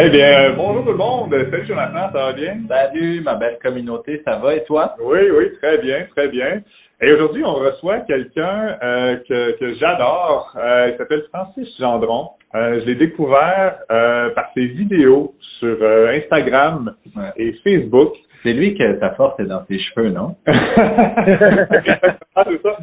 Eh bien, euh, bonjour tout le monde. Salut Jonathan, ça va bien? Salut, ma belle communauté, ça va et toi? Oui, oui, très bien, très bien. Et aujourd'hui, on reçoit quelqu'un euh, que, que j'adore. Euh, il s'appelle Francis Gendron. Euh, je l'ai découvert euh, par ses vidéos sur euh, Instagram Ouais. et Facebook. C'est lui que ta force est dans ses cheveux, non? ah, c'est ça.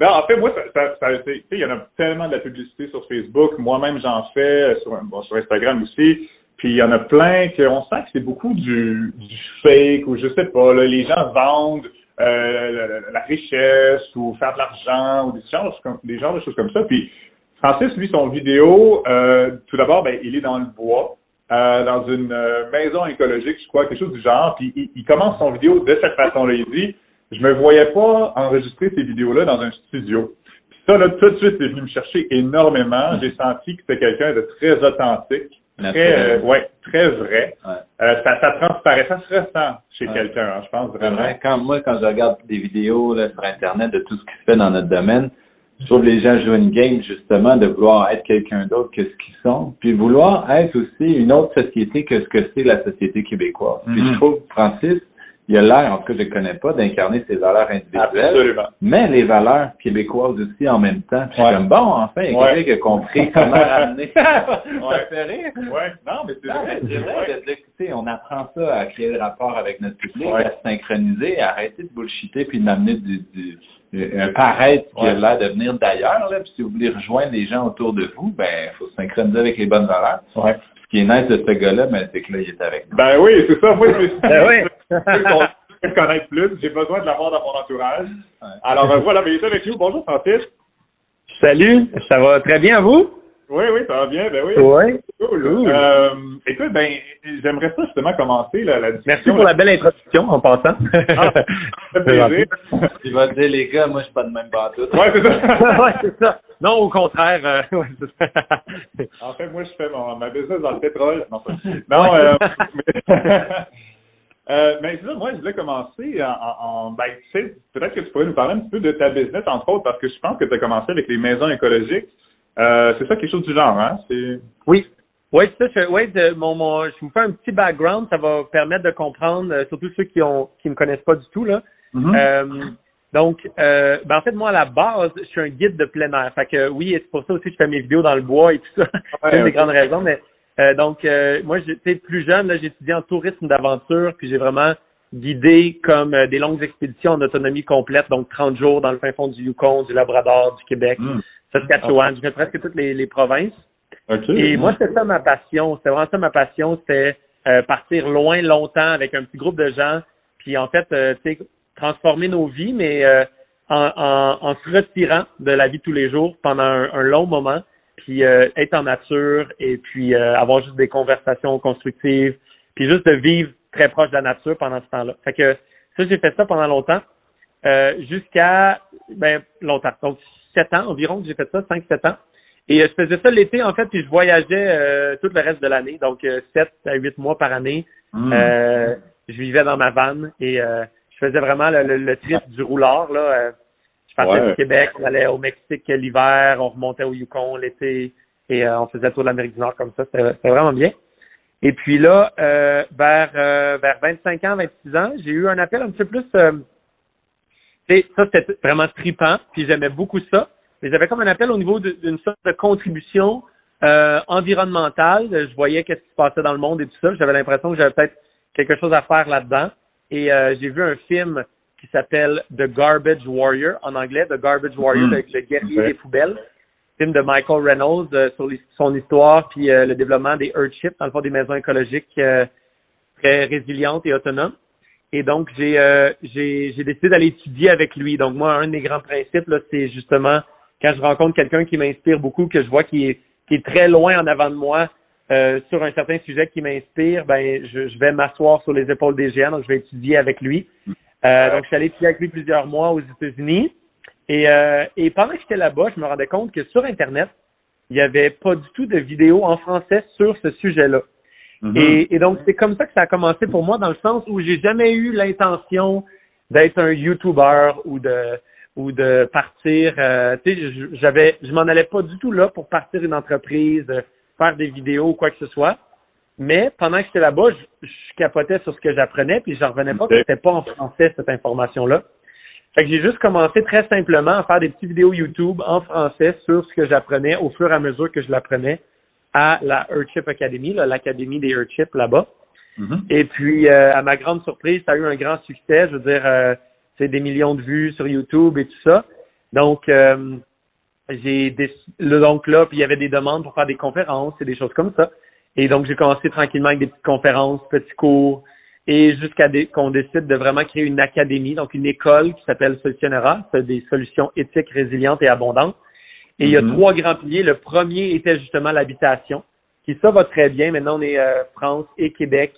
Non, en fait, moi, ça, ça, il y en a tellement de la publicité sur Facebook. Moi-même, j'en fais sur, bon, sur Instagram aussi. Puis il y en a plein qu'on sent que c'est beaucoup du, du fake ou je sais pas. Là, les gens vendent euh, la, la- richesse ou faire de l'argent ou des genres, des genres de choses comme ça. Puis Francis, lui, son vidéo, euh, tout d'abord, ben, il est dans le bois. euh, dans une euh, maison écologique, je crois, quelque chose du genre. Puis il, il commence son vidéo de cette façon-là. Il dit Je me voyais pas enregistrer ces vidéos-là dans un studio. Puis ça, là, tout de suite, c'est venu me chercher énormément. J'ai senti que c'était quelqu'un de très authentique, très, euh, ouais, très vrai. Ouais. Euh, ça, ça transparaît, ça se ressent chez Ouais. quelqu'un, hein, je pense vraiment. vrai, quand moi, quand je regarde des vidéos là, sur Internet de tout ce qui se fait dans notre domaine, je trouve que les gens jouent une game justement de vouloir être quelqu'un d'autre que ce qu'ils sont, puis vouloir être aussi une autre société que ce que c'est la société québécoise. Puis Mhm. je trouve Francis, il a l'air, en tout cas je ne connais pas, d'incarner ses valeurs individuelles, Absolument. mais les valeurs québécoises aussi en même temps. Puis Ouais. comme bon, enfin, il y a Ouais. quelqu'un qui a compris comment ramener. ça fait rire. Ouais, non, mais c'est vrai. c'est vrai, d'écouter, on apprend ça à créer le rapport avec notre public, à se synchroniser, à arrêter de bullshiter puis d'amener du, du un paraître qui a l'air de venir d'ailleurs. Là, puis si vous voulez rejoindre les gens autour de vous, ben il faut se synchroniser avec les bonnes valeurs. Ce qui est nice de ce gars-là, ben, c'est que là, il est avec nous. Ben oui, c'est ça. Moi, je me suis Ben oui. je connaître plus. J'ai besoin de l'avoir dans mon entourage. Ouais. Alors, euh, voilà, mais il est avec nous. Bonjour, Francis. Salut, ça va très bien, vous? Oui, oui, ça va bien. Ben oui. Oui. Cool. Cool. Euh, écoute, ben, j'aimerais ça justement commencer la, la discussion. Merci pour la belle introduction en passant. Ah, ça fait plaisir. Il va dire, les gars, moi, je suis pas de même bateau. Ouais, c'est ça. ouais, c'est ça. Non, au contraire. euh, ouais, c'est ça. En fait, moi, je fais mon, ma business dans le pétrole. Non, non euh, mais, euh, mais c'est ça, moi, je voulais commencer en, en, en- ben, tu sais, peut-être que tu pourrais nous parler un petit peu de ta business, entre autres, parce que je pense que tu as commencé avec les maisons écologiques. Euh, c'est ça, quelque chose du genre, hein? Oui. Oui, c'est ça. Je, ouais, de- mon, mon, je vous fais un petit background. Ça va permettre de comprendre, euh, surtout ceux qui ont qui me connaissent pas du tout. là. Mhm. Euh, donc, euh, ben en fait, moi, à la base, je suis un guide de plein air. Fait que oui, c'est pour ça aussi que je fais mes vidéos dans le bois et tout ça. c'est une des grandes raisons. Mais euh, donc, euh, moi, j'étais plus jeune, là, j'ai étudié en tourisme d'aventure, puis j'ai vraiment guidé comme des longues expéditions en autonomie complète, donc 30 jours dans le fin fond du Yukon, du Labrador, du Québec, Mhm. Saskatchewan, je fais presque toutes les, les provinces. Et moi, c'était ça ma passion. C'était vraiment ça ma passion. C'était euh, partir loin, longtemps avec un petit groupe de gens. Puis en fait, euh, tu sais, transformer nos vies, mais euh, en, en, en se retirant de la vie de tous les jours pendant un, un long moment. Puis euh, être en nature et puis euh, avoir juste des conversations constructives. Puis juste de vivre très proche de la nature pendant ce temps-là. Fait que ça, j'ai fait ça pendant longtemps. Euh, jusqu'à ben longtemps. Donc sept ans environ que j'ai fait ça, cinq, sept ans. Et euh, je faisais ça l'été, en fait, puis je voyageais euh, tout le reste de l'année, donc euh, sept à huit mois par année. Mm. Euh, je vivais dans ma vanne et euh, je faisais vraiment le, le, le trip du roulard. Là. Euh, je partais Ouais. du Québec, on allait au Mexique l'hiver, on remontait au Yukon l'été et euh, on faisait le tour de l'Amérique du Nord comme ça. C'était vraiment bien. Et puis là, euh, vers, euh, vers 25 ans, 26 ans, j'ai eu un appel un petit peu plus... Ça, c'était vraiment tripant, puis j'aimais beaucoup ça. Mais j'avais comme un appel au niveau d'une sorte de contribution euh, environnementale. Je voyais qu'est-ce qui se passait dans le monde et tout ça. J'avais l'impression que j'avais peut-être quelque chose à faire là-dedans. Et euh, j'ai vu un film qui s'appelle The Garbage Warrior, en anglais, The Garbage Warrior, Mhm. le, le guerrier des poubelles. Film de Michael Reynolds euh, sur son histoire puis euh, le développement des Earthships, dans le fond des maisons écologiques euh, très résilientes et autonomes. Et donc, j'ai euh, j'ai j'ai décidé d'aller étudier avec lui. Donc, moi, un des grands principes, là, c'est justement quand je rencontre quelqu'un qui m'inspire beaucoup, que je vois qui est, qui est très loin en avant de moi euh, sur un certain sujet qui m'inspire, ben je, je vais m'asseoir sur les épaules des géants, donc je vais étudier avec lui. Euh, donc, je suis allé étudier avec lui plusieurs mois aux États-Unis. Et, euh, et pendant que j'étais là-bas, je me rendais compte que sur Internet, il n'y avait pas du tout de vidéos en français sur ce sujet-là. Mhm. Et, et donc, c'est comme ça que ça a commencé pour moi, dans le sens où j'ai jamais eu l'intention d'être un YouTuber ou de ou de partir. euh, tu sais, je- j'avais, je m'en allais pas du tout là pour partir une entreprise, faire des vidéos ou quoi que ce soit. Mais pendant que j'étais là-bas, je, je, capotais sur ce que j'apprenais, puis je revenais pas que c'était pas en français cette information-là. Fait que j'ai juste commencé très simplement à faire des petites vidéos YouTube en français sur ce que j'apprenais au fur et à mesure que je l'apprenais à la Earthship Academy, l'académie des Earthship là-bas. Mm-hmm. Et puis, euh, à ma grande surprise, ça a eu un grand succès. Je veux dire, euh, c'est des millions de vues sur YouTube et tout ça. Donc, euh, j'ai donc là, puis il y avait des demandes pour faire des conférences et des choses comme ça. Et donc, j'ai commencé tranquillement avec des petites conférences, petits cours, et jusqu'à qu'on décide de vraiment créer une académie, donc une école qui s'appelle Solutionnera, c'est des solutions éthiques, résilientes et abondantes. Et il y a mm-hmm. trois grands piliers. Le premier était justement l'habitation, qui ça va très bien. Maintenant, on est euh, France et Québec,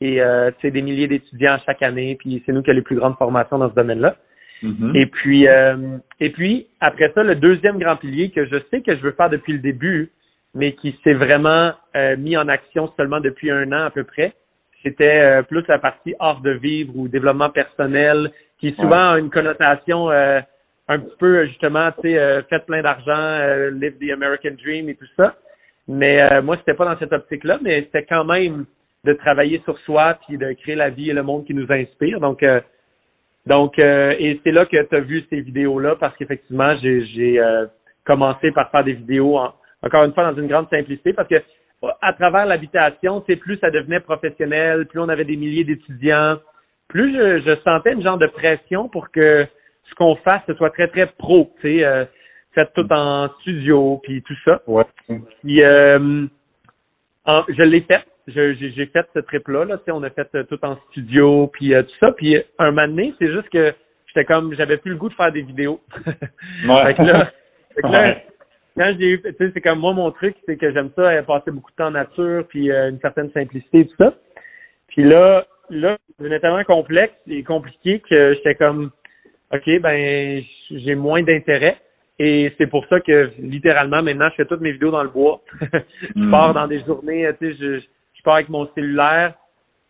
et euh, c'est des milliers d'étudiants chaque année, puis c'est nous qui avons les plus grandes formations dans ce domaine-là. Mm-hmm. Et puis, euh, et puis après ça, le deuxième grand pilier que je sais que je veux faire depuis le début, mais qui s'est vraiment euh, mis en action seulement depuis un an à peu près, c'était euh, plus la partie art de vivre ou développement personnel, qui souvent a une connotation euh, un petit peu justement, tu sais, euh, faites plein d'argent, live the American dream et tout ça. Mais moi, c'était pas dans cette optique-là, mais c'était quand même de travailler sur soi puis de créer la vie et le monde qui nous inspire. Donc, donc, et c'est là que tu as vu ces vidéos-là parce qu'effectivement, j'ai commencé par faire des vidéos encore une fois dans une grande simplicité parce que à travers l'habitation, c'est plus ça devenait professionnel, plus on avait des milliers d'étudiants, plus je, sentais une genre de pression pour que ce qu'on fasse ce soit très très pro, tu sais, euh, fait tout en studio puis tout ça. Ouais. Puis euh, je l'ai fait. J'ai fait ce trip-là, là, tu sais, on a fait euh, tout en studio, puis tout ça. Puis un moment donné, c'est juste que j'étais comme, j'avais plus le goût de faire des vidéos. Ouais. fait quand j'ai eu, tu sais, c'est comme moi, mon truc, c'est que j'aime ça, euh, passer beaucoup de temps en nature, puis euh, une certaine simplicité tout ça. Puis là, là, c'est tellement complexe et compliqué que j'étais comme, OK, ben, j'ai moins d'intérêt. Et c'est pour ça que, littéralement, maintenant, je fais toutes mes vidéos dans le bois. je pars hmm. dans des journées, tu sais, je, je pars avec mon cellulaire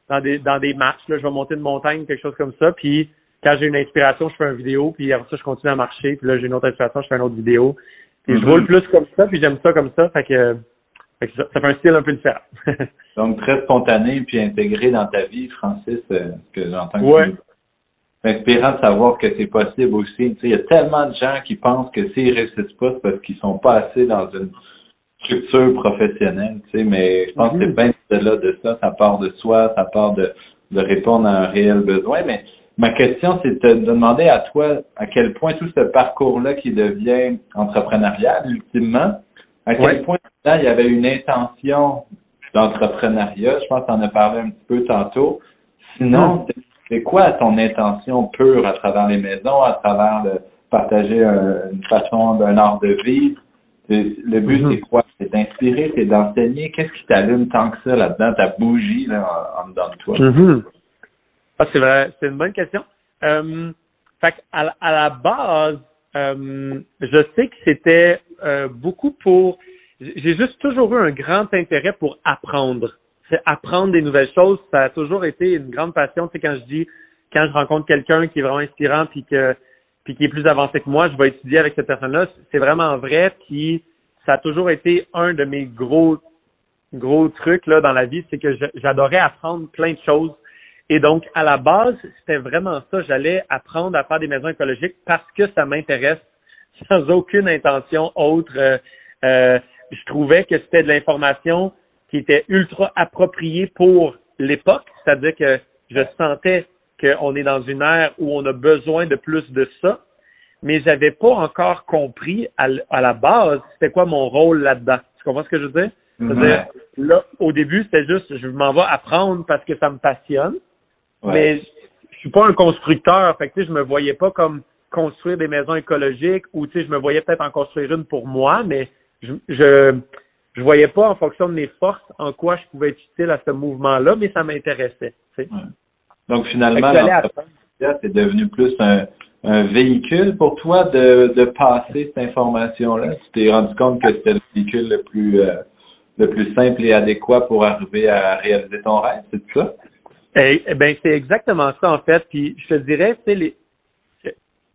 dans des, dans des marches, là, je vais monter une montagne, quelque chose comme ça, puis quand j'ai une inspiration, je fais une vidéo, puis après ça, je continue à marcher, puis là, j'ai une autre inspiration, je fais une autre vidéo. Puis je roule plus comme ça, puis j'aime ça comme ça. Fait que, ça, fait un style un peu différent. Donc, très spontané puis intégré dans ta vie, Francis, euh, que j'entends ouais. C'est inspirant de savoir que c'est possible aussi. Il y a tellement de gens qui pensent que s'ils réussissent pas, c'est parce qu'ils sont pas assez dans une structure professionnelle, tu sais, mais je pense que c'est mhm. bien de de ça, ça part de soi, ça part de, de répondre à un réel besoin, mais Ma question, c'est de, demander à toi à quel point tout ce parcours-là qui devient entrepreneurial, ultimement, à quel point il y avait une intention d'entrepreneuriat. Je pense qu'on en a parlé un petit peu tantôt. Sinon, c'est quoi ton intention pure à travers les maisons, à travers le, partager une façon d'un art de vivre? Le but, mm-hmm. c'est quoi? C'est d'inspirer, c'est d'enseigner? Qu'est-ce qui t'allume tant que ça là-dedans, ta bougie là, en, dedans de toi? Mm-hmm. Ah, c'est vrai, c'est une bonne question. Euh, fait à, à, la base, euh, je sais que c'était euh, beaucoup pour. J'ai juste toujours eu un grand intérêt pour apprendre. Apprendre des nouvelles choses. Ça a toujours été une grande passion. Tu sais, quand je dis, quand je rencontre quelqu'un qui est vraiment inspirant puis que puis qui est plus avancé que moi, je vais étudier avec cette personne-là. C'est vraiment vrai. Puis ça a toujours été un de mes gros gros trucs là dans la vie, c'est que j'adorais apprendre plein de choses et donc, à la base, c'était vraiment ça. J'allais apprendre à faire des maisons écologiques parce que ça m'intéresse sans aucune intention autre. Euh, euh, je trouvais que c'était de l'information qui était ultra appropriée pour l'époque, c'est-à-dire que je sentais qu'on est dans une ère où on a besoin de plus de ça, mais j'avais pas encore compris à, la base c'était quoi mon rôle là-dedans. Tu comprends ce que je veux dire? C'est-à-dire, là, au début, c'était juste, je m'en vais apprendre parce que ça me passionne. Mais je suis pas un constructeur, fait que je me voyais pas comme construire des maisons écologiques ou tu sais, je me voyais peut-être en construire une pour moi, mais je, je je voyais pas en fonction de mes forces en quoi je pouvais être utile à ce mouvement-là, mais ça m'intéressait. Donc finalement, c'est devenu plus un, un, véhicule pour toi de, de passer cette information-là? Tu t'es rendu compte que c'était le véhicule le plus euh, le plus simple et adéquat pour arriver à réaliser ton rêve, c'est ça? Eh, eh, ben, c'est exactement ça, en fait. Puis, je te dirais, c'est les,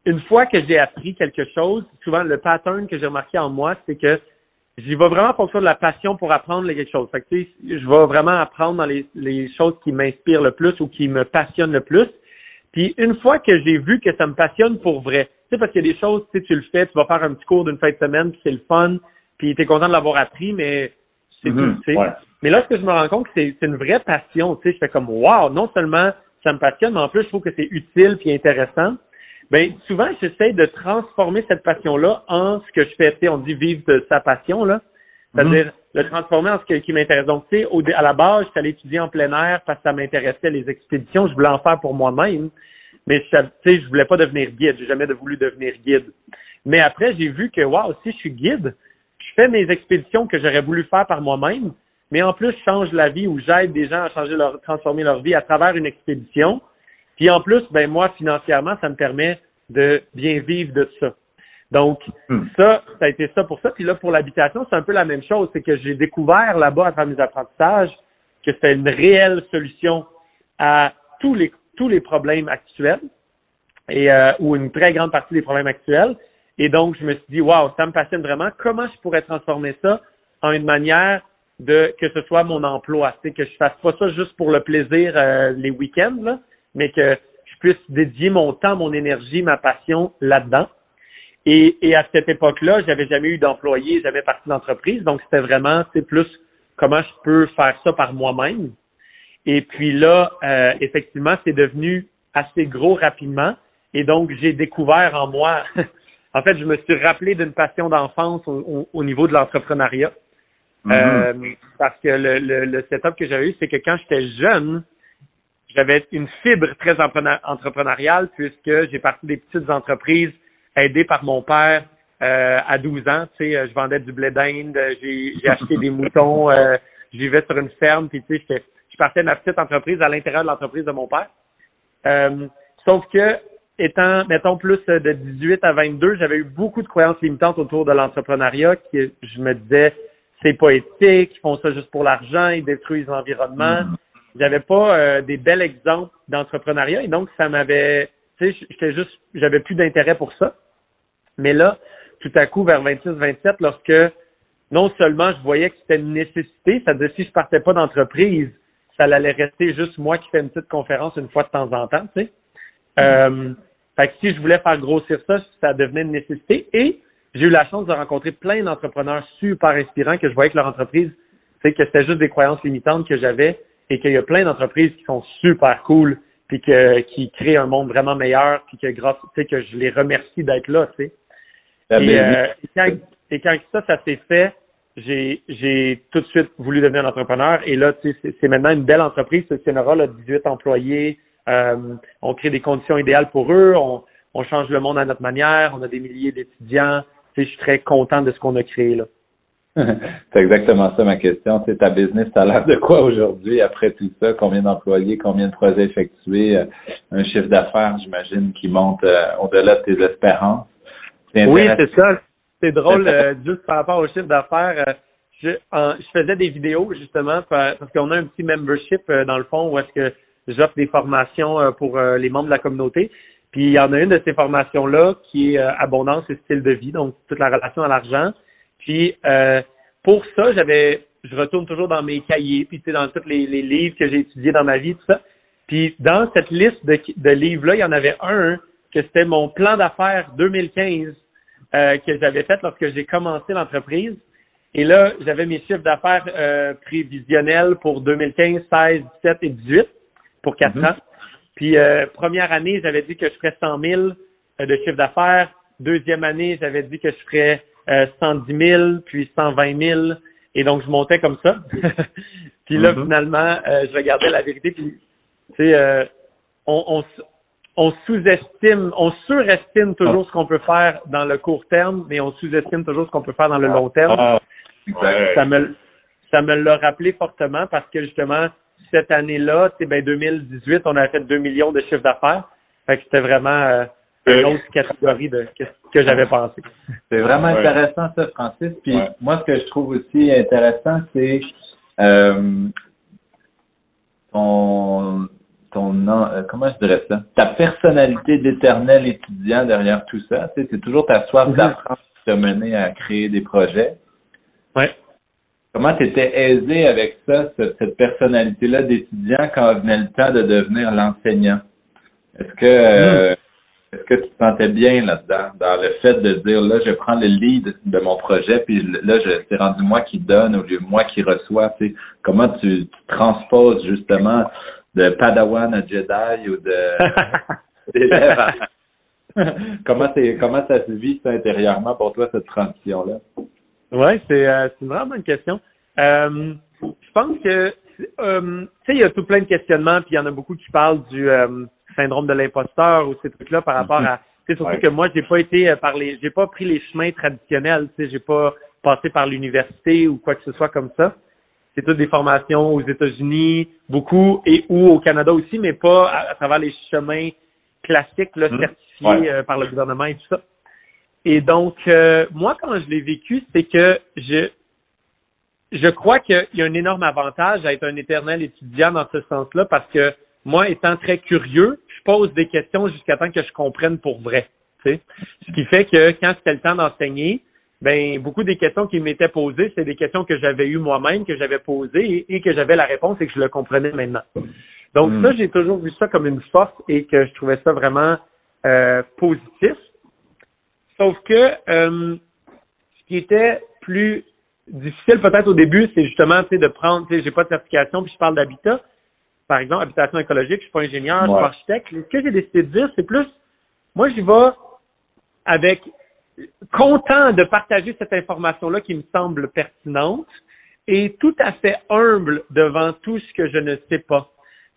une fois que j'ai appris quelque chose, souvent, le pattern que j'ai remarqué en moi, c'est que j'y vais vraiment en fonction de la passion pour apprendre quelque chose. Fait que, tu sais, je vais vraiment apprendre dans les, les choses qui m'inspirent le plus ou qui me passionnent le plus. Puis une fois que j'ai vu que ça me passionne pour vrai, tu sais, parce qu'il y a des choses, tu sais, tu le fais, tu vas faire un petit cours d'une fin de semaine, puis c'est le fun, puis tu es content de l'avoir appris, mais c'est Mhm, tout, tu sais. ouais. Mais là, ce que je me rends compte, c'est c'est une vraie passion, tu sais. Je fais comme, wow, non seulement ça me passionne, mais en plus, je trouve que c'est utile puis intéressant. Ben, souvent, j'essaie de transformer cette passion-là en ce que je fais. Tu sais, on dit vivre de sa passion, là. C'est-à-dire le transformer en ce qui m'intéresse. Donc, tu sais, à la base, je suis allé étudier en plein air parce que ça m'intéressait, les expéditions. Je voulais en faire pour moi-même. Mais, tu sais, je voulais pas devenir guide. J'ai jamais voulu devenir guide. Mais après, j'ai vu que, wow, si je suis guide, je fais mes expéditions que j'aurais voulu faire par moi-même, mais en plus, je change la vie ou j'aide des gens à changer leur, transformer leur vie à travers une expédition. Puis en plus, ben moi, financièrement, ça me permet de bien vivre de ça. Donc, Hmm. ça, ça a été ça pour ça. Puis là, pour l'habitation, c'est un peu la même chose. C'est que j'ai découvert là-bas, à travers mes apprentissages, que c'était une réelle solution à tous les, tous les problèmes actuels et euh, ou une très grande partie des problèmes actuels. Et donc, je me suis dit, waouh, ça me passionne vraiment. Comment je pourrais transformer ça en une manière de que ce soit mon emploi, c'est que je fasse pas ça juste pour le plaisir euh, les week-ends, là, mais que je puisse dédier mon temps, mon énergie, ma passion là-dedans. Et, et à cette époque-là, j'avais jamais eu d'employé, jamais parti d'entreprise, donc c'était vraiment, c'est plus comment je peux faire ça par moi-même. Et puis là, euh, effectivement, c'est devenu assez gros rapidement. Et donc, j'ai découvert en moi, en fait, je me suis rappelé d'une passion d'enfance au, au- au niveau de l'entrepreneuriat. Mhm. Euh, parce que le, le, le setup que j'avais eu, c'est que quand j'étais jeune, j'avais une fibre très entrepreneur- entrepreneuriale puisque j'ai parti des petites entreprises aidé par mon père euh, à 12 ans. Tu sais, euh, je vendais du blé d'Inde, euh, j'ai, acheté des moutons, euh, je vivais sur une ferme, puis tu sais, je partais de ma petite entreprise à l'intérieur de l'entreprise de mon père. Euh, sauf que, étant, mettons, plus de 18 à 22, j'avais eu beaucoup de croyances limitantes autour de l'entrepreneuriat qui, je me disais, c'est pas éthique, ils font ça juste pour l'argent, ils détruisent l'environnement. J'avais pas euh, des bels exemples d'entrepreneuriat et donc ça m'avait, tu sais, j'étais juste, j'avais plus d'intérêt pour ça. Mais là, tout à coup, vers 26-27, lorsque non seulement je voyais que c'était une nécessité, c'est-à-dire si je partais pas d'entreprise, ça allait rester juste moi qui fais une petite conférence une fois de temps en temps, tu sais. Euh, fait que si je voulais faire grossir ça, ça devenait une nécessité. Et j'ai eu la chance de rencontrer plein d'entrepreneurs super inspirants que je voyais que leur entreprise, tu sais, que c'était juste des croyances limitantes que j'avais et qu'il y a plein d'entreprises qui sont super cool puis que, qui créent un monde vraiment meilleur puis que grâce, tu sais, que je les remercie d'être là, tu sais. La Et, belle euh, et quand, et quand ça, ça s'est fait, j'ai, j'ai tout de suite voulu devenir un entrepreneur. Et là, tu sais, c'est, maintenant une belle entreprise. Sonora, là, 18 employés. Euh, on crée des conditions idéales pour eux. On, on change le monde à notre manière. On a des milliers d'étudiants. Tu sais, je suis très content de ce qu'on a créé là. C'est exactement ça ma question. C'est ta business, ça a l'air de quoi aujourd'hui après tout ça? Combien d'employés, combien de projets effectués, euh, un chiffre d'affaires, j'imagine, qui monte euh, au-delà de tes espérances? Oui, c'est ça. C'est drôle, euh, juste par rapport au chiffre d'affaires. euh, je, en- je faisais des vidéos justement par- parce qu'on a un petit membership euh, dans le fond où est-ce que j'offre des formations pour les membres de la communauté. Puis il y en a une de ces formations-là qui est abondance et style de vie, donc toute la relation à l'argent. Puis euh, pour ça, j'avais, je retourne toujours dans mes cahiers, puis tu sais, dans tous les, les livres que j'ai étudiés dans ma vie, tout ça. Puis dans cette liste de, de livres-là, il y en avait un que c'était mon plan d'affaires 2015 euh, que j'avais fait lorsque j'ai commencé l'entreprise. Et là, j'avais mes chiffres d'affaires euh, prévisionnels pour 2015, 16, 17 et 18 pour quatre Mhm. ans. Puis euh, première année, j'avais dit que je ferais 100 000 euh, de chiffre d'affaires. Deuxième année, j'avais dit que je ferais euh, 110 000, puis 120 000. Et donc, je montais comme ça. puis là, Mhm. finalement, euh, je regardais la vérité. Puis, tu sais, euh, on, on, on sous-estime, on surestime toujours ce qu'on peut faire dans le court terme, mais on sous-estime toujours ce qu'on peut faire dans le long terme. Ah, ouais. Ça me, ça me l'a rappelé fortement parce que justement, cette année-là, tu sais, ben 2018, on a fait 2 millions de chiffre d'affaires. Fait que c'était vraiment euh, une autre catégorie de que, que j'avais pensé. C'est vraiment Ouais. intéressant ça, Francis. Puis Ouais. moi, ce que je trouve aussi intéressant, c'est euh, ton, ton euh, comment je dirais ça, ta personnalité d'éternel étudiant derrière tout ça. Tu sais, c'est toujours ta soif Mhm. d'apprendre qui t'a mené à créer des projets. Ouais. Comment tu étais aisé avec ça, cette, personnalité-là d'étudiant quand venait le temps de devenir l'enseignant? Est-ce que euh, hmm. Est-ce que tu te sentais bien là-dedans, dans le fait de dire là, je prends le lead de mon projet, puis là, je c'est rendu moi qui donne au lieu de moi qui reçois. Tu sais, comment tu, tu transposes justement de Padawan à Jedi ou de comment comment ça se vit intérieurement pour toi cette transition là Oui, c'est euh, c'est vraiment une question. Euh, je pense que euh, tu sais il y a tout plein de questionnements puis il y en a beaucoup qui parlent du euh, syndrome de l'imposteur ou ces trucs là par rapport à c'est surtout que moi j'ai pas été par les j'ai pas pris les chemins traditionnels, tu sais j'ai pas passé par l'université ou quoi que ce soit comme ça c'est toutes des formations aux États-Unis, beaucoup, et ou au Canada aussi, mais pas à, travers les chemins classiques là, mmh. certifiés euh, par le gouvernement et tout ça. Et donc, euh, moi, quand je l'ai vécu, c'est que je je crois qu'il y a un énorme avantage à être un éternel étudiant dans ce sens-là, parce que moi, étant très curieux, pose des questions jusqu'à temps que je comprenne pour vrai. Ce qui fait que quand c'était le temps d'enseigner, ben beaucoup des questions qui m'étaient posées, c'est des questions que j'avais eues moi-même, que j'avais posées et, que j'avais la réponse et que je le comprenais maintenant. Donc hmm. ça, j'ai toujours vu ça comme une force et que je trouvais ça vraiment euh, positif. Sauf que euh, ce qui était plus difficile peut-être au début, c'est justement de prendre, j'ai pas de certification, puis je parle d'habitat, par exemple, habitation écologique, je suis pas ingénieur, je suis pas architecte. Ce que j'ai décidé de dire, c'est plus, moi, j'y vais avec content de partager cette information-là qui me semble pertinente et tout à fait humble devant tout ce que je ne sais pas.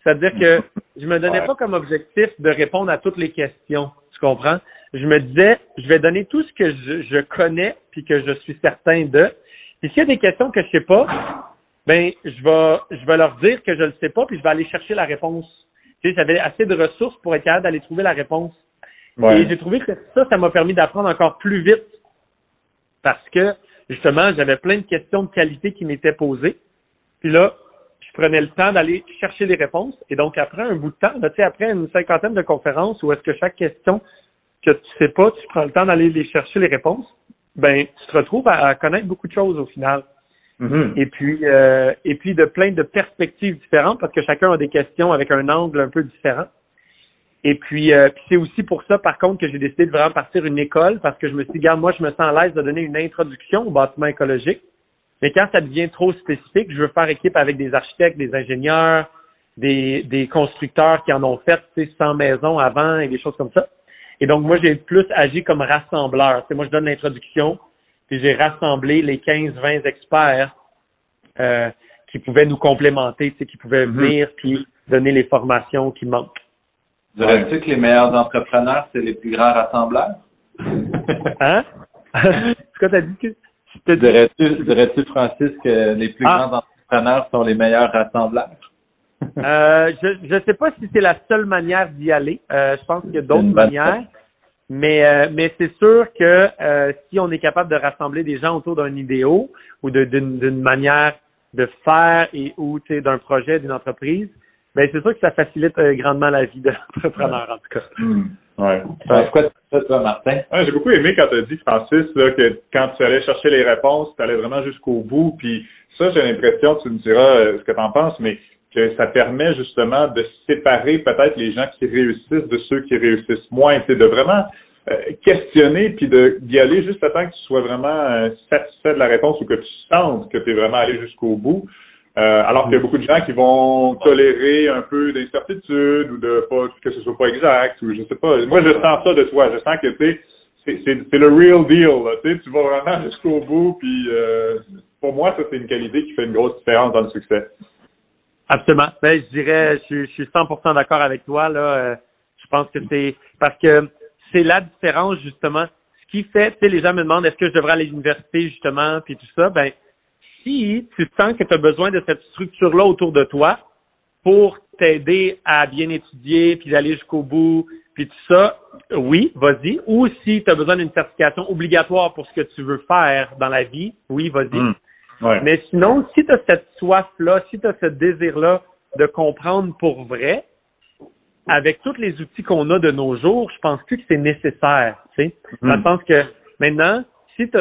C'est-à-dire que je me donnais pas comme objectif de répondre à toutes les questions. Tu comprends? Je me disais, je vais donner tout ce que je, connais puis que je suis certain de. Et s'il y a des questions que je sais pas, ben je vais je vais leur dire que je ne sais pas puis je vais aller chercher la réponse. Tu sais, j'avais assez de ressources pour être capable d'aller trouver la réponse. Et j'ai trouvé que ça, ça m'a permis d'apprendre encore plus vite parce que justement, j'avais plein de questions de qualité qui m'étaient posées. Puis là, je prenais le temps d'aller chercher les réponses. Et donc, après un bout de temps, sais, après une cinquantaine de conférences où est-ce que chaque question que tu sais pas, tu prends le temps d'aller les chercher les réponses, ben, tu te retrouves à, connaître beaucoup de choses au final. Mm-hmm. Et puis, euh, et puis de plein de perspectives différentes parce que chacun a des questions avec un angle un peu différent. Et puis, euh, c'est aussi pour ça, par contre, que j'ai décidé de vraiment partir une école parce que je me suis dit, regarde, moi, je me sens à l'aise de donner une introduction au bâtiment écologique. Mais quand ça devient trop spécifique, je veux faire équipe avec des architectes, des ingénieurs, des, des constructeurs qui en ont fait, tu sais, 100 maisons avant et des choses comme ça. Et donc, moi, j'ai plus agi comme rassembleur. Tu moi, je donne l'introduction, puis j'ai rassemblé les 15-20 experts euh, qui pouvaient nous complémenter, tu sais, qui pouvaient mm-hmm. venir puis donner les formations qui manquent. Dirais-tu que les meilleurs entrepreneurs, c'est les plus grands rassembleurs? hein? Ce que t'as dit que. Dirais-tu, dirais-tu, Francis, que les plus ah. grands entrepreneurs sont les meilleurs rassembleurs? euh, je ne sais pas si c'est la seule manière d'y aller. Euh, je pense qu'il y a d'autres manières. Mais, euh, mais c'est sûr que euh, si on est capable de rassembler des gens autour d'un idéal ou d'une manière de faire et ou d'un projet, d'une entreprise, ben c'est sûr que ça facilite euh, grandement la vie de l'entrepreneur, en tout cas. Hmm. Ouais. quoi toi, Martin? j'ai beaucoup aimé quand tu as dit, Francis, là, que quand tu allais chercher les réponses, tu allais vraiment jusqu'au bout. Puis ça, j'ai l'impression, tu me diras euh, ce que tu en penses, mais que ça permet justement de séparer peut-être les gens qui réussissent de ceux qui réussissent moins. C'est de vraiment euh, questionner puis d'y aller juste à temps que tu sois vraiment satisfait de la réponse ou que tu sentes que tu es vraiment allé jusqu'au bout. Euh, alors qu'il y a beaucoup de gens qui vont tolérer un peu d'incertitude ou de pas que ce soit pas exact ou je sais pas. Moi, je sens ça de toi. Je sens que tu c'est le real deal. Là, tu vas vraiment jusqu'au bout. Puis euh, pour moi, ça c'est une qualité qui fait une grosse différence dans le succès. Absolument. Ben, je dirais, je, je suis 100% d'accord avec toi là. Euh, je pense que c'est parce que c'est la différence justement. Ce qui fait, tu sais, les gens me demandent est-ce que je devrais aller à l'université justement, puis tout ça? Ben si tu sens que tu as besoin de cette structure-là autour de toi pour t'aider à bien étudier, puis d'aller jusqu'au bout, puis tout ça, oui, vas-y. Ou si tu as besoin d'une certification obligatoire pour ce que tu veux faire dans la vie, oui, vas-y. Mais sinon, si tu as cette soif-là, si tu as ce désir-là de comprendre pour vrai, avec tous les outils qu'on a de nos jours, je pense plus que c'est nécessaire. Tu sais? Dans le hmm. sens que maintenant, si tu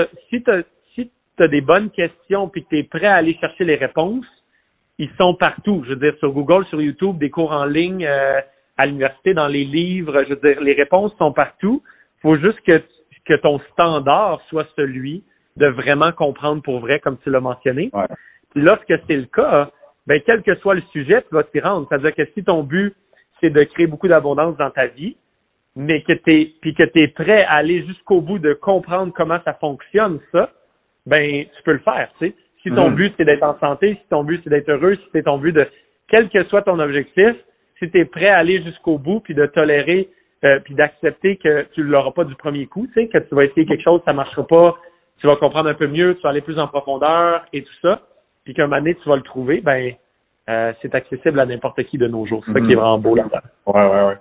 si tu as des bonnes questions puis que tu es prêt à aller chercher les réponses, ils sont partout. Je veux dire, sur Google, sur YouTube, des cours en ligne, euh, à l'université, dans les livres, je veux dire, les réponses sont partout. faut juste que, que ton standard soit celui de vraiment comprendre pour vrai, comme tu l'as mentionné. Puis lorsque c'est le cas, ben, quel que soit le sujet, tu vas t'y rendre. C'est-à-dire que si ton but, c'est de créer beaucoup d'abondance dans ta vie, mais que tu puis que tu es prêt à aller jusqu'au bout de comprendre comment ça fonctionne, ça, ben, tu peux le faire, tu sais. Si ton mm. but, c'est d'être en santé, si ton but, c'est d'être heureux, si c'est ton but de, quel que soit ton objectif, si tu es prêt à aller jusqu'au bout puis de tolérer euh, puis d'accepter que tu l'auras pas du premier coup, tu sais, que tu vas essayer quelque chose, ça marchera pas, tu vas comprendre un peu mieux, tu vas aller plus en profondeur et tout ça, puis qu'un moment donné, tu vas le trouver, ben euh, c'est accessible à n'importe qui de nos jours. C'est ça qui est mhm. vraiment beau là-dedans. Ouais, ouais, ouais.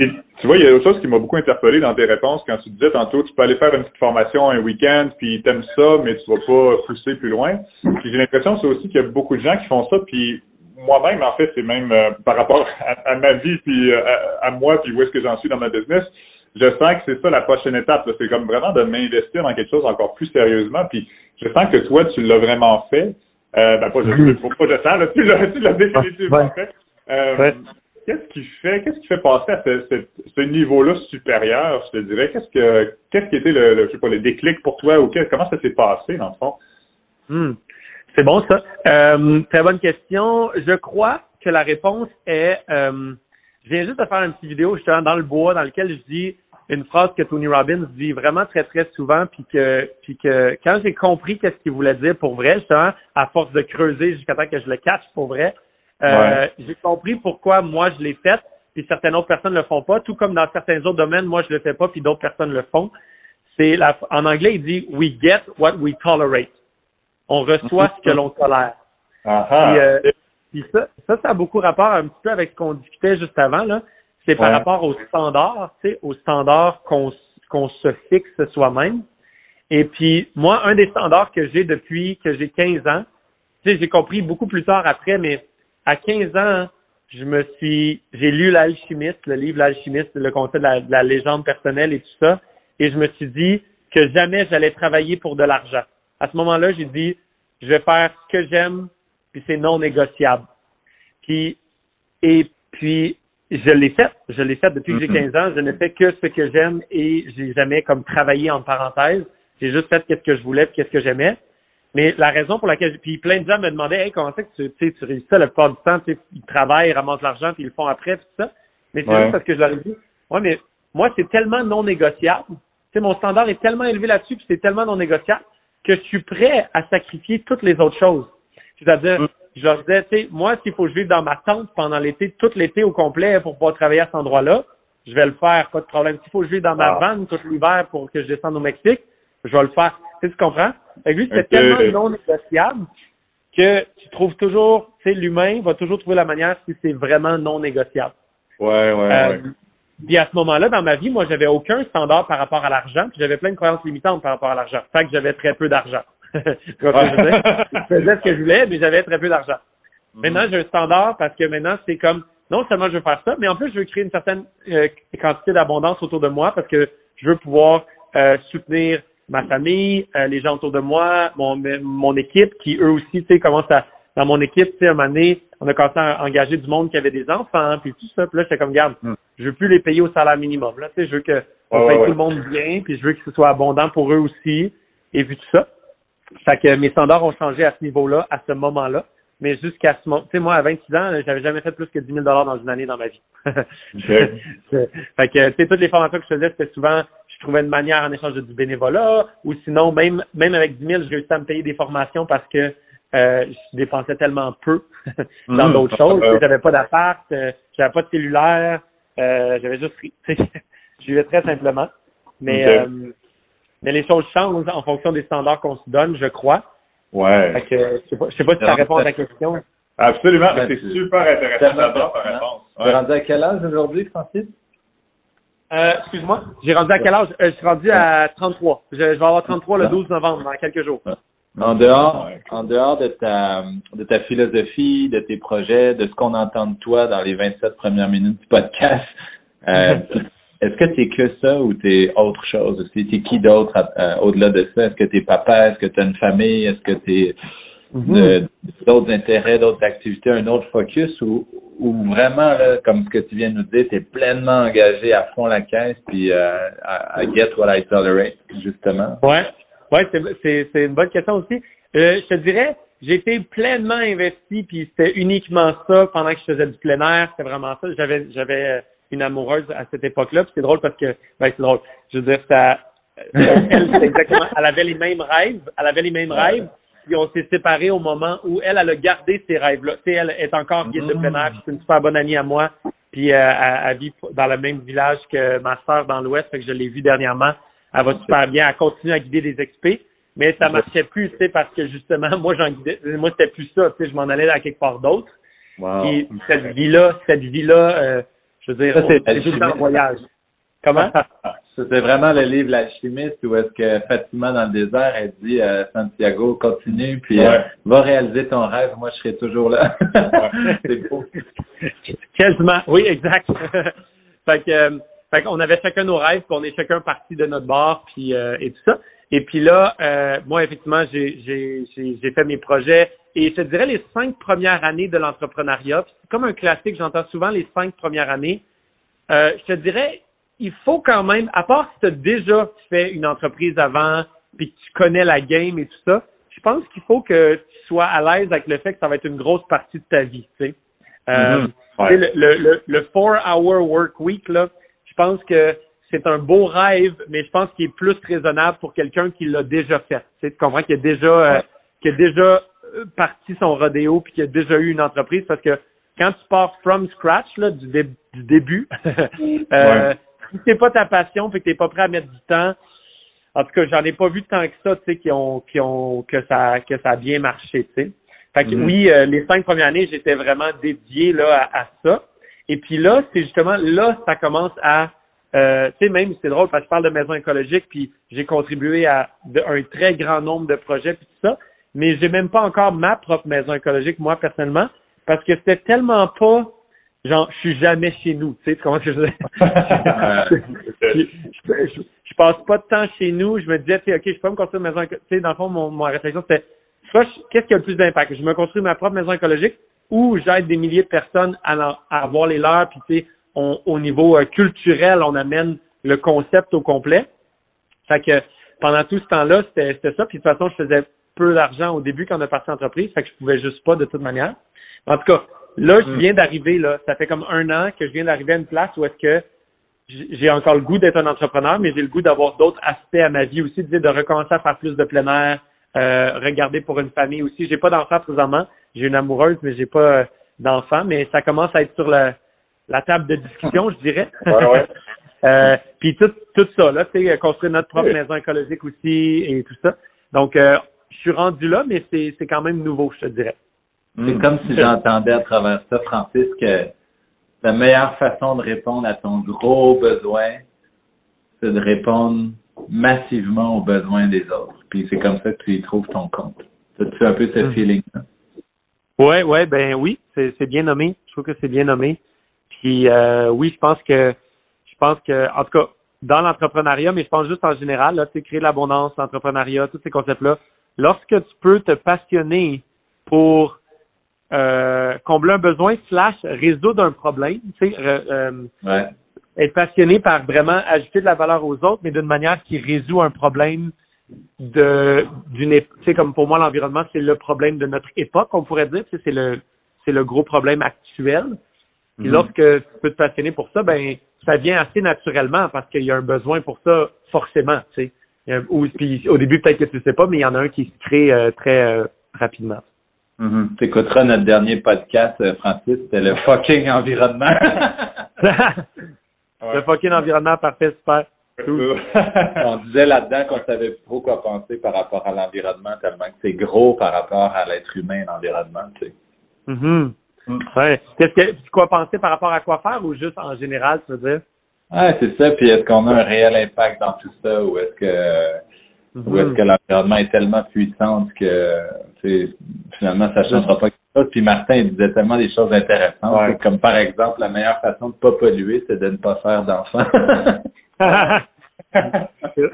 Et, tu vois, il y a autre chose qui m'a beaucoup interpellé dans tes réponses quand tu disais tantôt, tu peux aller faire une petite formation un week-end, puis t'aimes ça, mais tu vas pas pousser plus loin. Puis j'ai l'impression c'est aussi qu'il y a beaucoup de gens qui font ça, puis moi-même, en fait, c'est même euh, par rapport à, ma vie, puis euh, à, moi, puis où est-ce que j'en suis dans ma business, je sens que c'est ça la prochaine étape. C'est comme vraiment de m'investir dans quelque chose encore plus sérieusement. Puis je sens que toi, tu l'as vraiment fait. Euh, ben pas je, mm. pas je sens, là, tu l'as, définitivement fait. Euh, Qu'est-ce qui fait, qu'est-ce qui fait passer à ce, ce, ce, niveau-là supérieur, je te dirais? Qu'est-ce que, qu'est-ce qui était le, le, je sais pas, le déclic pour toi ou comment ça s'est passé, dans le fond? Hmm. C'est bon, ça. Euh, très bonne question. Je crois que la réponse est, euh, je viens juste de faire une petite vidéo, justement, dans le bois, dans lequel je dis, une phrase que Tony Robbins dit vraiment très très souvent, puis que puis que quand j'ai compris qu'est-ce qu'il voulait dire pour vrai, justement, à force de creuser jusqu'à temps que je le cache pour vrai, euh, j'ai compris pourquoi moi je l'ai fait, puis certaines autres personnes le font pas, tout comme dans certains autres domaines, moi je le fais pas, puis d'autres personnes le font. C'est la, en anglais il dit we get what we tolerate. On reçoit ce que l'on tolère. Puis, euh, puis ça, ça, ça a beaucoup rapport un petit peu avec ce qu'on discutait juste avant là c'est par rapport aux standards, tu sais, aux standards qu'on qu'on se fixe soi-même. Et puis, moi, un des standards que j'ai depuis que j'ai 15 ans, tu sais, j'ai compris beaucoup plus tard après, mais à 15 ans, je me suis, j'ai lu l'alchimiste, le livre l'alchimiste, le concept de la, légende personnelle et tout ça, et je me suis dit que jamais j'allais travailler pour de l'argent. À ce moment-là, j'ai dit, je vais faire ce que j'aime, puis c'est non négociable. Puis, et puis, je l'ai fait. Je l'ai fait depuis que j'ai 15 ans. Je ne fais que ce que j'aime et j'ai jamais comme travaillé en parenthèse. J'ai juste fait qu'est-ce que je voulais, qu'est-ce que j'aimais. Mais la raison pour laquelle, puis plein de gens me demandaient, hey, comment c'est que tu, tu réussis ça le plupart du temps, tu ils travaillent, ils ramassent l'argent, puis ils le font après, tout ça. Mais c'est juste parce que je leur ai dit, ouais, mais moi, c'est tellement non négociable. Tu sais, mon standard est tellement élevé là-dessus, puis c'est tellement non négociable que je suis prêt à sacrifier toutes les autres choses. C'est-à-dire, mm je leur disais, tu sais, moi, s'il faut que je vive dans ma tente pendant l'été, tout l'été au complet pour pouvoir travailler à cet endroit-là, je vais le faire, pas de problème. S'il faut que je vive dans ma ah. vanne tout l'hiver pour que je descende au Mexique, je vais le faire. Tu, sais, tu comprends? Et lui, c'est tellement non négociable que tu trouves toujours, tu sais, l'humain va toujours trouver la manière si c'est vraiment non négociable. Ouais, ouais, euh, ouais. Puis à ce moment-là, dans ma vie, moi, j'avais aucun standard par rapport à l'argent, puis j'avais plein de croyances limitantes par rapport à l'argent. Fait que j'avais très peu d'argent. je faisais ce que je voulais, mais j'avais très peu d'argent. Mhm. Maintenant, j'ai un standard parce que maintenant, c'est comme, non seulement je veux faire ça, mais en plus, je veux créer une certaine euh, quantité d'abondance autour de moi parce que je veux pouvoir euh, soutenir ma famille, euh, les gens autour de moi, mon, mon équipe qui, eux aussi, tu sais, commencent à, dans mon équipe, tu sais, à un moment donné, on a commencé à engager du monde qui avait des enfants, puis tout ça. Puis là, j'étais comme, garde, mm. je veux plus les payer au salaire minimum. Là, tu sais, je veux que on paye tout le monde bien, puis je veux que ce soit abondant pour eux aussi, et puis tout ça. Fait que mes standards ont changé à ce niveau-là, à ce moment-là. Mais jusqu'à ce moment, tu sais, moi, à 26 ans, j'avais jamais fait plus que 10 000 dans une année dans ma vie. fait que, tu sais, toutes les formations que je faisais, c'était souvent, je trouvais une manière en échange de du bénévolat, ou sinon, même, même avec 10 000, je réussissais à me payer des formations parce que euh, je dépensais tellement peu dans mmh. d'autres choses. J'avais pas d'appart, euh, j'avais pas de cellulaire, euh, j'avais juste, je vivais très simplement. Mais, euh, mais les choses changent en fonction des standards qu'on se donne, je crois. Ouais. Fait que, je sais pas, je sais pas si ça répond à ta question. Absolument, c'est super intéressant d'abord ta réponse. Tu es rendu à quel âge aujourd'hui, Francis? Euh, excuse-moi, j'ai rendu à quel âge? Euh, je suis rendu à 33. Je, je vais avoir 33 le 12 novembre, dans quelques jours. En dehors, en dehors de ta, de ta philosophie, de tes projets, de ce qu'on entend de toi dans les 27 premières minutes du podcast, euh, est-ce que tu es que ça ou tu es autre chose aussi? Tu es qui d'autre au-delà de ça? Est-ce que tu es papa? Est-ce que tu as une famille? Est-ce que tu es mm-hmm. d'autres intérêts, d'autres activités, un autre focus ou, ou vraiment, comme ce que tu viens de nous dire, tu es pleinement engagé à fond la caisse puis euh, à, get what I tolerate, justement? Ouais, ouais c'est une bonne question aussi. Euh, je te dirais, j'ai été pleinement investi, puis c'était uniquement ça pendant que je faisais du plein air. C'était vraiment ça. J'avais j'avais euh, une amoureuse à cette époque-là. c'est drôle parce que, ben c'est drôle. Je veux dire, ça, elle, exactement, elle avait les mêmes rêves. Elle avait les mêmes rêves. Puis on s'est séparés au moment où elle, elle a gardé ses rêves-là. Tu sais, elle est encore guide de plein air. C'est une super bonne amie à moi. Puis euh, elle, vit dans le même village que ma sœur dans l'Ouest. Fait que je l'ai vue dernièrement. Elle va super bien. Elle continue à guider des expés mais ça marchait plus, tu sais, parce que justement, moi, j'en moi, c'était plus ça, tu sais, je m'en allais à quelque part d'autre. Wow. Et cette vie-là, cette vie-là, euh, je veux dire, c'est juste un voyage. Comment? C'était vraiment le livre L'alchimiste où est-ce que Fatima dans le désert, elle dit euh, Santiago, continue, puis euh, va réaliser ton rêve, moi je serai toujours là. c'est beau. Quasiment, oui, exact. fait que, euh, fait qu'on avait chacun nos rêves, puis on est chacun parti de notre bar, puis et tout ça. Et puis là, euh, moi, effectivement, j'ai fait mes projets. Et je te dirais les cinq premières années de l'entrepreneuriat, c'est comme un classique, j'entends souvent les cinq premières années. Euh, je te dirais, il faut quand même, à part si tu as déjà fait une entreprise avant, puis que tu connais la game et tout ça, je pense qu'il faut que tu sois à l'aise avec le fait que ça va être une grosse partie de ta vie. Tu sais. Euh, mm-hmm. le, le, le, four-hour work week, là, je pense que c'est un beau rêve, mais je pense qu'il est plus raisonnable pour quelqu'un qui l'a déjà fait. Tu, sais, tu comprends qu'il a déjà, euh, a déjà euh, parti son rodéo puis qu'il a déjà eu une entreprise parce que quand tu pars from scratch là, du, début, euh, si c'est pas ta passion puis que t'es pas prêt à mettre du temps, en tout cas, j'en ai pas vu tant que ça, tu sais, qui ont, qui ont, que ça, que ça a bien marché, tu sais. Fait que mm-hmm. oui, euh, les cinq premières années, j'étais vraiment dédié là à, à ça. Et puis là, c'est justement là, ça commence à euh, tu sais, même, c'est drôle parce que je parle de maison écologique, puis j'ai contribué à un très grand nombre de projets, puis tout ça, mais j'ai même pas encore ma propre maison écologique, moi, personnellement, parce que c'était tellement pas, genre, je suis jamais chez nous, tu sais, comment que je veux je, je, je, passe pas de temps chez nous, je me disais, tu sais, OK, je peux me construire une maison écologique, tu sais, dans le fond, mon, mon réflexion, c'était, soit, qu'est-ce qui a le plus d'impact? Je me construis ma propre maison écologique ou j'aide des milliers de personnes à, à avoir les leurs, puis tu sais, au niveau euh, culturel, on amène le concept au complet. Fait que pendant tout ce temps-là, c'était ça. Puis de toute façon, je faisais peu d'argent au début quand on a parti entreprise, fait que je pouvais juste pas de toute manière. En tout cas, là, je mm. viens d'arriver, là, ça fait comme un an que je viens d'arriver à une place où est-ce que j'ai encore le goût d'être un entrepreneur, mais j'ai le goût d'avoir d'autres aspects à ma vie aussi, de, de recommencer à faire plus de plein air, euh, regarder pour une famille aussi. J'ai pas d'enfant présentement, j'ai une amoureuse, mais j'ai pas euh, d'enfant, mais ça commence à être sur la table de discussion, je dirais. euh, puis tout, tout ça, là, tu sais, construire notre propre maison écologique aussi et tout ça. Donc, euh, je suis rendu là, mais c'est, c'est quand même nouveau, je te dirais. C'est comme si j'entendais à travers ça, Francis, que la meilleure façon de répondre à ton gros besoin, c'est de répondre massivement aux besoins des autres. Puis c'est comme ça que tu y trouves ton compte. As-tu un peu ce mm. feeling-là? Ouais, ouais, ben oui, c'est, c'est bien nommé. Je trouve que c'est bien nommé. Puis euh, oui, je pense que je pense que, en tout cas, dans l'entrepreneuriat, mais je pense juste en général, là, tu créer l'abondance, l'entrepreneuriat, tous ces concepts-là, lorsque tu peux te passionner pour euh, combler un besoin slash résoudre un problème, tu sais, euh, être passionné par vraiment ajouter de la valeur aux autres, mais d'une manière qui résout un problème de d'une tu sais comme pour moi l'environnement c'est le problème de notre époque on pourrait dire c'est le c'est le gros problème actuel puis mhm. lorsque tu peux te passionner pour ça, ben ça vient assez naturellement parce qu'il y a un besoin pour ça forcément, tu sais. Ou, puis au début peut-être que tu ne sais pas, mais il y en a un qui se crée euh, très euh, rapidement. Mm Tu écouteras notre dernier podcast, euh, Francis, c'était le fucking environnement. le fucking environnement, parfait, super. on disait là-dedans qu'on savait pas trop quoi penser par rapport à l'environnement, tellement que c'est gros par rapport à l'être humain, l'environnement, tu sais. Mm Mm. Ouais. Qu'est-ce que quoi penser par rapport à quoi faire ou juste en général, tu veux dire? Ouais, c'est ça. Puis est-ce qu'on a un réel impact dans tout ça ou est-ce que ou est-ce que l'environnement est tellement puissant que finalement ça ne changera pas quelque Puis Martin il disait tellement des choses intéressantes. Comme par exemple, la meilleure façon de pas polluer, c'est de ne pas faire d'enfants. ben,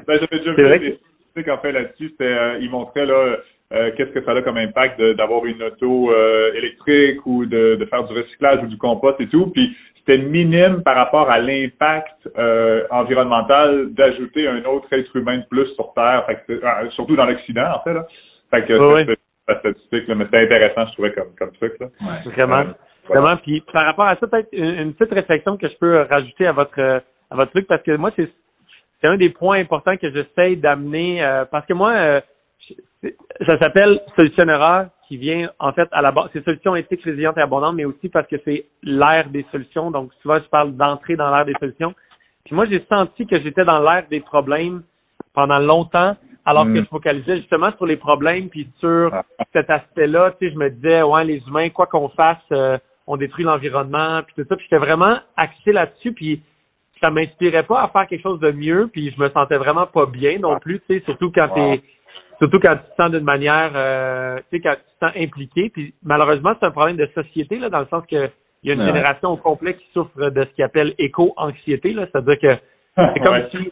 j'avais déjà vu des statistiques en fait là-dessus. C'était, euh, il montrait là euh, qu'est-ce que ça a comme impact d'avoir une auto euh, électrique ou de, de, faire du recyclage ou du compost et tout. Puis c'était minime par rapport à l'impact euh, environnemental d'ajouter un autre être humain de plus sur Terre, fait que, surtout dans l'Occident en fait. Là. Fait que oui, oui. la statistique, là, mais c'était intéressant, je trouvais comme, comme truc. Là. Ouais. Vraiment. Vraiment. Puis par rapport à ça, peut-être une, une, petite réflexion que je peux rajouter à votre à votre truc, parce que moi, c'est c'est un des points importants que j'essaie d'amener euh, parce que moi, euh, ça s'appelle solutionneur qui vient en fait à la base, c'est solutions éthiques, résilientes et abondantes, mais aussi parce que c'est l'ère des solutions. Donc souvent, je parle d'entrer dans l'ère des solutions. Puis moi, j'ai senti que j'étais dans l'ère des problèmes pendant longtemps, alors que je focalisais justement sur les problèmes, puis sur cet aspect-là. Tu sais, je me disais, ouais, les humains, quoi qu'on fasse, euh, on détruit l'environnement, puis tout ça. Puis j'étais vraiment axé là-dessus, puis ça m'inspirait pas à faire quelque chose de mieux, puis je me sentais vraiment pas bien non plus, tu sais, surtout quand t'es surtout quand tu te sens d'une manière euh, tu sais, quand tu te sens impliqué. Puis malheureusement, c'est un problème de société, là, dans le sens que il y a une génération au complet qui souffre de ce qu'ils appelle éco-anxiété, là. C'est-à-dire que c'est comme si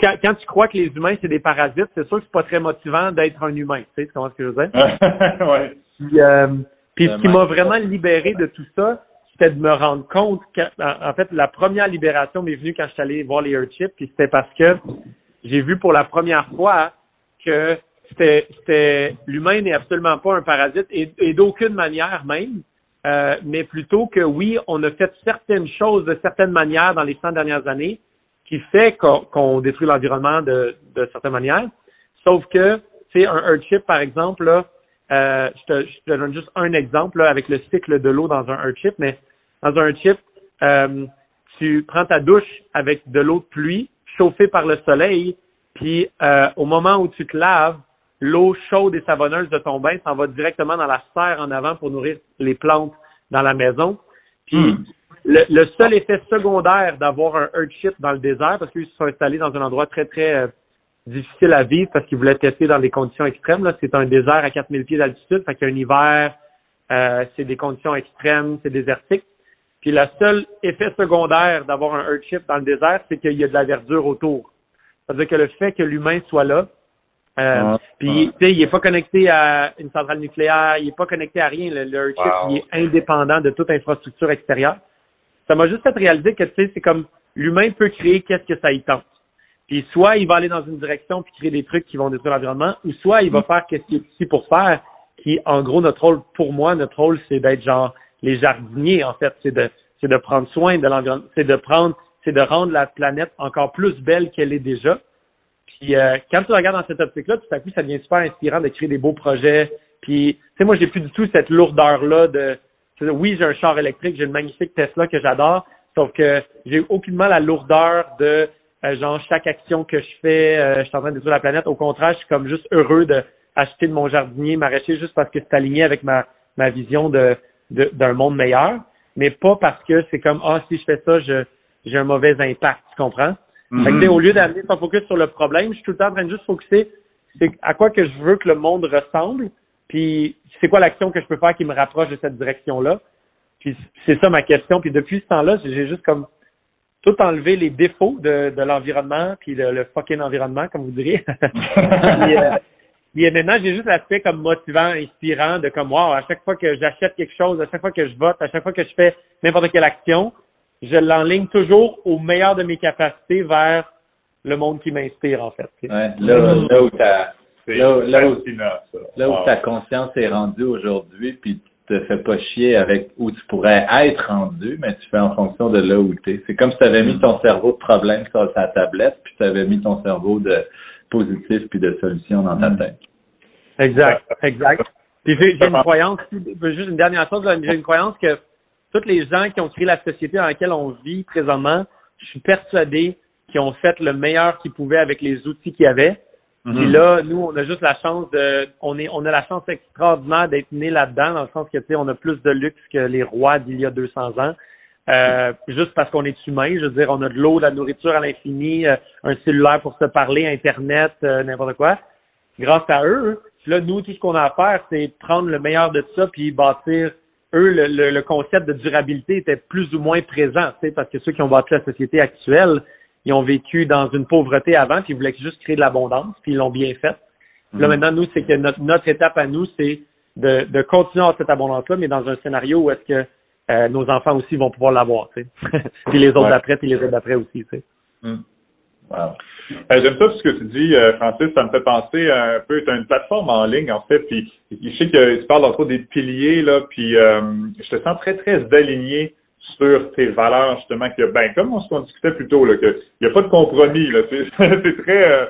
quand, quand, tu crois que les humains, c'est des parasites, c'est sûr que c'est pas très motivant d'être un humain. Tu sais, tu comprends ce que je veux dire? ouais. Puis, euh, puis ce qui m'a vraiment libéré de tout ça, c'était de me rendre compte en fait, la première libération m'est venue quand je suis allé voir les Earthships, puis c'était parce que j'ai vu pour la première fois que c'était, l'humain n'est absolument pas un parasite et, et d'aucune manière même, euh, mais plutôt que oui, on a fait certaines choses de certaines manières dans les 100 dernières années qui fait qu'on, détruit l'environnement de, de certaines manières. Sauf que, c'est un Earthship, par exemple, là, euh, je, te, je, te, donne juste un exemple là, avec le cycle de l'eau dans un Earthship, mais dans un chip, euh, tu prends ta douche avec de l'eau de pluie chauffée par le soleil, puis euh, au moment où tu te laves, l'eau chaude et savonneuse de ton bain s'en va directement dans la serre en avant pour nourrir les plantes dans la maison. Puis hmm. le, le, seul effet secondaire d'avoir un Earthship dans le désert, parce qu'ils se sont installés dans un endroit très, très euh, difficile à vivre parce qu'ils voulaient tester dans des conditions extrêmes. Là. C'est un désert à 4000 pieds d'altitude, fait qu'il y a un hiver, euh, c'est des conditions extrêmes, c'est désertique. Puis le seul effet secondaire d'avoir un Earthship dans le désert, c'est qu'il y a de la verdure autour. C'est-à-dire que le fait que l'humain soit là, euh, puis tu sais, il est pas connecté à une centrale nucléaire, il est pas connecté à rien. Le, le Earthship, il est indépendant de toute infrastructure extérieure. Ça m'a juste fait réaliser que tu sais, c'est comme l'humain peut créer qu'est-ce que ça y tente. Puis soit il va aller dans une direction puis créer des trucs qui vont détruire l'environnement, ou soit il va mm. faire qu'est-ce qu'il est ici pour faire. Qui, en gros, notre rôle, pour moi, notre rôle, c'est d'être genre les jardiniers, en fait. C'est de, c'est de prendre soin de l'environnement, c'est de prendre, c'est de rendre la planète encore plus belle qu'elle est déjà. Puis euh, quand tu regardes dans cette optique-là, tout à coup, ça devient super inspirant de créer des beaux projets. Puis, tu sais, moi, j'ai plus du tout cette lourdeur-là de, oui, j'ai un char électrique, j'ai une magnifique Tesla que j'adore, sauf que j'ai aucunement la lourdeur de, euh, genre, chaque action que je fais, euh, je suis en train de détruire la planète. Au contraire, je suis comme juste heureux de acheter de mon jardinier maraîcher juste parce que c'est aligné avec ma, ma vision de, d'un monde meilleur, mais pas parce que c'est comme ah si je fais ça, je j'ai un mauvais impact, tu comprends? Mm au lieu d'amener ton focus sur le problème, je suis tout le temps en train de juste focuser c'est à quoi que je veux que le monde ressemble, puis c'est quoi l'action que je peux faire qui me rapproche de cette direction-là. Puis c'est ça ma question. Puis depuis ce temps-là, j'ai juste comme tout enlevé les défauts de, de l'environnement, puis le, le, fucking environnement, comme vous diriez. puis, euh, puis maintenant, j'ai juste l'aspect comme motivant, inspirant, de comme wow, à chaque fois que j'achète quelque chose, à chaque fois que je vote, à chaque fois que je fais n'importe quelle action, je l'enligne toujours au meilleur de mes capacités vers le monde qui m'inspire, en fait. Ouais, là, là où ta là, là, où, là où ta conscience est rendue aujourd'hui, puis tu te fais pas chier avec où tu pourrais être rendu, mais tu fais en fonction de là où tu es. C'est comme si tu avais mis ton cerveau de problème sur ta tablette, puis tu avais mis ton cerveau de positif puis de solutions dans ta mm. tête. Exact, exact. Puis j'ai une croyance, juste une dernière chose, j'ai une croyance que tous les gens qui ont créé la société dans laquelle on vit présentement, je suis persuadé qu'ils ont fait le meilleur qu'ils pouvaient avec les outils qu'ils avaient. Mm Puis là, nous, on a juste la chance de, on est, on a la chance extraordinaire d'être né là-dedans, dans le sens que, tu sais, on a plus de luxe que les rois d'il y a 200 ans. Euh, juste parce qu'on est humain, je veux dire, on a de l'eau, de la nourriture à l'infini, euh, un cellulaire pour se parler, Internet, euh, n'importe quoi. Grâce à eux, là, nous, tout ce qu'on a à faire, c'est prendre le meilleur de ça puis bâtir. Eux, le, le, concept de durabilité était plus ou moins présent, parce que ceux qui ont bâti la société actuelle, ils ont vécu dans une pauvreté avant, puis ils voulaient juste créer de l'abondance, puis ils l'ont bien fait. Là, mhm. maintenant, nous, c'est que notre, notre étape à nous, c'est de, de continuer à cette abondance-là, mais dans un scénario où est-ce que euh, nos enfants aussi vont pouvoir l'avoir, puis les autres d'après, puis les autres d'après aussi, tu sais. Mm. Wow. Euh, J'aime ça ce que tu dis, euh, Francis. Ça me fait penser un peu. Tu as une plateforme en ligne, en fait, puis je sais que tu parles encore des piliers, là, puis euh, je te sens très, très aligné sur tes valeurs, justement, que ben, comme on se discutait plus tôt, là, qu'il n'y a pas de compromis, là. C'est très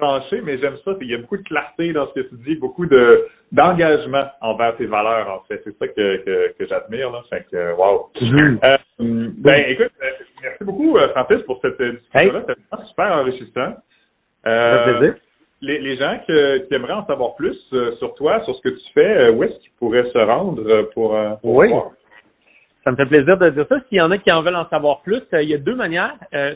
tranché, mais j'aime ça. Il y a beaucoup de clarté dans ce que tu dis, beaucoup de d'engagement envers tes valeurs, en fait. C'est ça que, que, que j'admire, là. Fait que, wow. Mm-hmm. Euh, ben, écoute, euh, merci beaucoup, euh, Francis, pour cette discussion-là. C'était super enrichissant. Euh, les, les gens qui aimeraient en savoir plus sur toi, sur ce que tu fais, où est-ce qu'ils pourraient se rendre pour, pour oui. Ça me fait plaisir de dire ça. S'il y en a qui en veulent en savoir plus, il y a deux manières.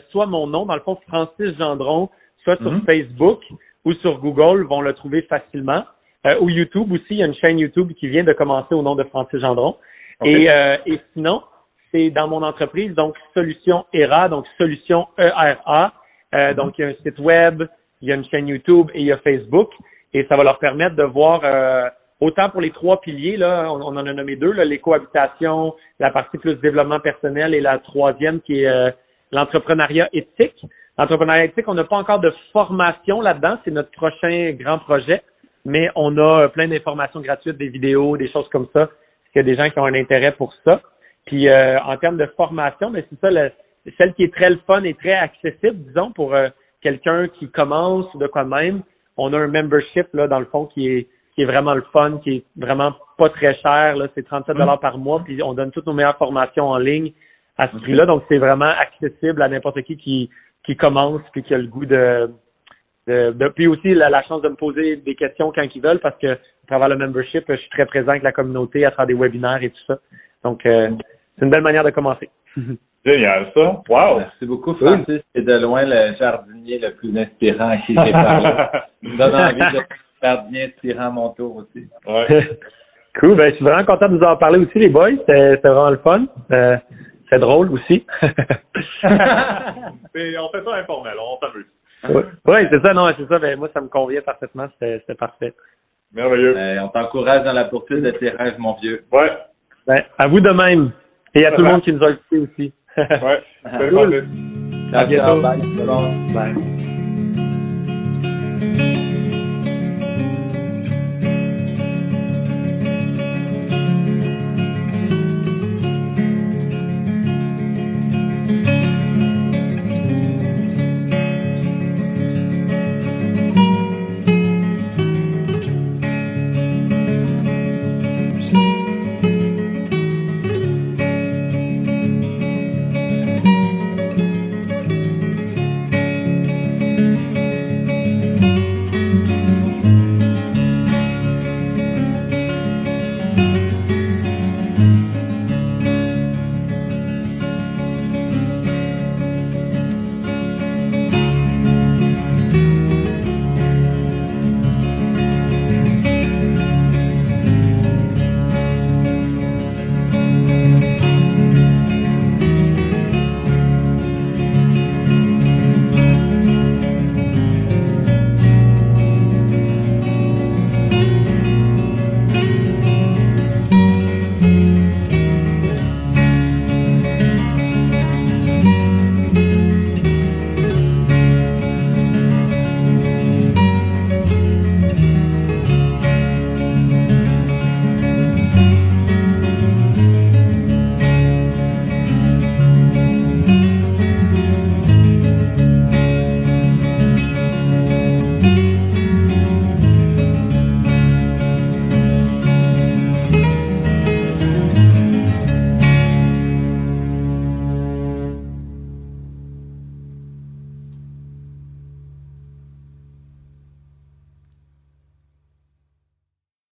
soit mon nom, dans le fond, Francis Gendron, soit sur mm-hmm. Facebook ou sur Google, vont le trouver facilement. Euh, ou YouTube aussi, il y a une chaîne YouTube qui vient de commencer au nom de Francis Gendron. Et, euh, et sinon, c'est dans mon entreprise, donc Solution ERA, donc Solution ERA. Euh, mm-hmm. Donc, il y a un site web, il y a une chaîne YouTube et il y a Facebook. Et ça va leur permettre de voir euh, autant pour les trois piliers, là, on, en a nommé deux, l'écohabitation, la partie plus développement personnel et la troisième qui est euh, l'entrepreneuriat éthique. L'entrepreneuriat éthique, on n'a pas encore de formation là-dedans, c'est notre prochain grand projet mais on a plein d'informations gratuites, des vidéos, des choses comme ça, Il y a des gens qui ont un intérêt pour ça? Puis euh, en termes de formation, mais c'est ça, celle qui est très le fun et très accessible, disons, pour euh, quelqu'un qui commence de quoi même. On a un membership là dans le fond qui est qui est vraiment le fun, qui est vraiment pas très cher. Là, c'est 37 dollars par mois, puis on donne toutes nos meilleures formations en ligne à ce prix-là. Donc c'est vraiment accessible à n'importe qui qui qui commence puis qui a le goût de de, puis aussi la, chance de me poser des questions quand ils veulent parce que à travers le membership, je suis très présent avec la communauté à travers des webinaires et tout ça. Donc, euh, c'est une belle manière de commencer. Génial, ça. Wow! Merci beaucoup, Francis. C'est de loin le jardinier le plus inspirant à qui j'ai parlé. me donne envie de jardinier inspirant à mon tour aussi. Ouais. cool. Ben, je suis vraiment content de vous en parler aussi, les boys. C'était vraiment le fun. Euh, c'est drôle aussi. on fait ça informel, on s'amuse. Oui, c'est ça, non, c'est ça. Ben, moi, ça me convient parfaitement. C'était parfait. Merveilleux. Ben, on t'encourage dans la poursuite de tes rêves, mon vieux. Ouais. Ben, à vous de même. Et à tout le monde qui nous a écoutés aussi. ouais. Cool. À bientôt. Bye. Bye.